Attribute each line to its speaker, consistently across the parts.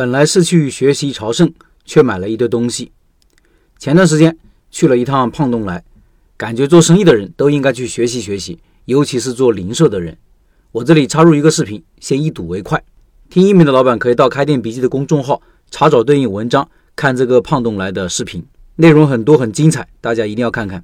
Speaker 1: 本来是去学习朝圣，却买了一堆东西。前段时间去了一趟胖东来，感觉做生意的人都应该去学习学习，尤其是做零售的人。我这里插入一个视频，先一睹为快。听音频的老板可以到开店笔记的公众号查找对应文章，看这个胖东来的视频，内容很多很精彩，大家一定要看看。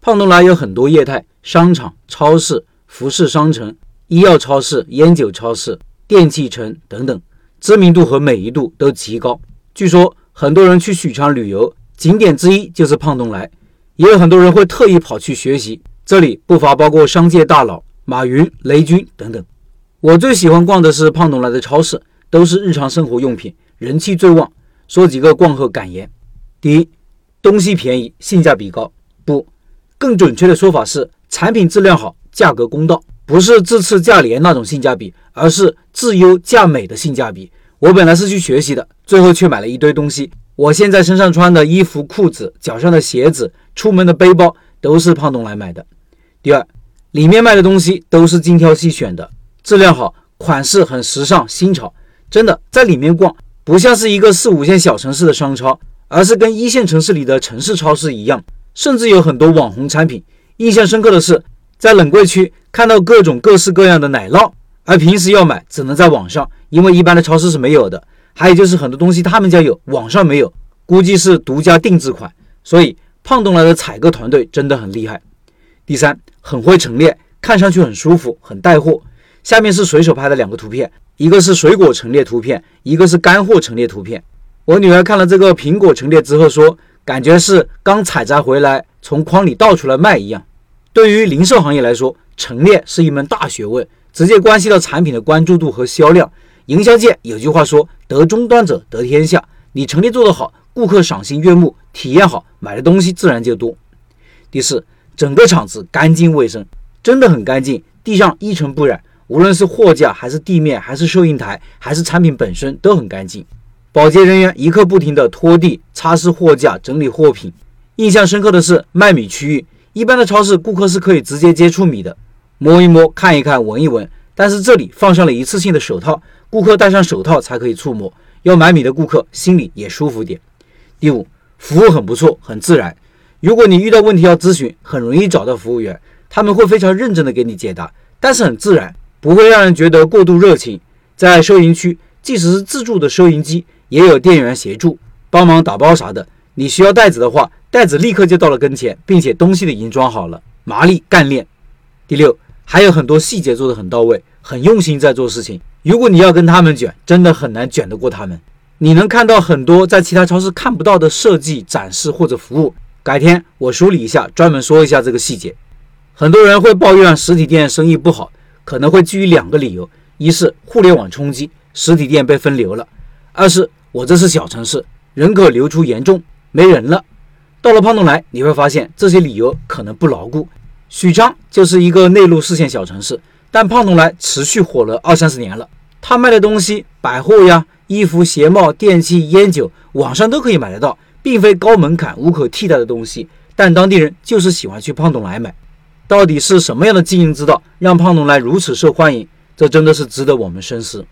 Speaker 1: 胖东来有很多业态：商场、超市、服饰商城、医药超市、烟酒超市、电器城等等，知名度和美誉度都极高。据说很多人去许昌旅游，景点之一就是胖东来，也有很多人会特意跑去学习。这里不乏包括商界大佬马云、雷军等等。我最喜欢逛的是胖东来的超市，都是日常生活用品，人气最旺。说几个逛后感言：第一，东西便宜，性价比高。不，更准确的说法是，产品质量好，价格公道，不是自次价廉那种性价比，而是质优价美的性价比。我本来是去学习的，最后却买了一堆东西。我现在身上穿的衣服、裤子，脚上的鞋子，出门的背包，都是胖东来买的。第二，里面卖的东西都是精挑细选的。质量好，款式很时尚新潮，真的在里面逛不像是一个四五线小城市的商超，而是跟一线城市里的城市超市一样，甚至有很多网红产品。印象深刻的是，在冷柜区看到各种各式各样的奶酪，而平时要买只能在网上，因为一般的超市是没有的。还有就是很多东西他们家有，网上没有，估计是独家定制款。所以胖东来的采购团队真的很厉害。第三，很会陈列，看上去很舒服，很带货。下面是随手拍的两个图片，一个是水果陈列图片，一个是干货陈列图片。我女儿看了这个苹果陈列之后说，感觉是刚采摘回来，从筐里倒出来卖一样。对于零售行业来说，陈列是一门大学问，直接关系到产品的关注度和销量。营销界有句话说，得终端者得天下。你陈列做得好，顾客赏心悦目，体验好，买的东西自然就多。第四，整个厂子干净卫生，真的很干净，地上一尘不染。无论是货架，还是地面，还是收银台，还是产品本身，都很干净。保洁人员一刻不停地拖地、擦拭货架、整理货品。印象深刻的是卖米区域，一般的超市顾客是可以直接接触米的，摸一摸、看一看、闻一闻。但是这里放上了一次性的手套，顾客戴上手套才可以触摸。要买米的顾客心里也舒服点。第五，服务很不错，很自然。如果你遇到问题要咨询，很容易找到服务员，他们会非常认真的给你解答，但是很自然。不会让人觉得过度热情。在收银区，即使是自助的收银机，也有店员协助帮忙打包啥的。你需要袋子的话，袋子立刻就到了跟前，并且东西都已经装好了，麻利干练。第六，还有很多细节做得很到位，很用心在做事情。如果你要跟他们卷，真的很难卷得过他们。你能看到很多在其他超市看不到的设计展示或者服务。改天我梳理一下，专门说一下这个细节。很多人会抱怨实体店生意不好。可能会基于两个理由：一是互联网冲击，实体店被分流了；二是我这是小城市，人口流出严重，没人了。到了胖东来，你会发现这些理由可能不牢固。许昌就是一个内陆四线小城市，但胖东来持续火了二三十年了。他卖的东西，百货呀、衣服、鞋帽、电器、烟酒，网上都可以买得到，并非高门槛、无可替代的东西。但当地人就是喜欢去胖东来买。到底是什么样的经营之道，让胖东来如此受欢迎？这真的是值得我们深思。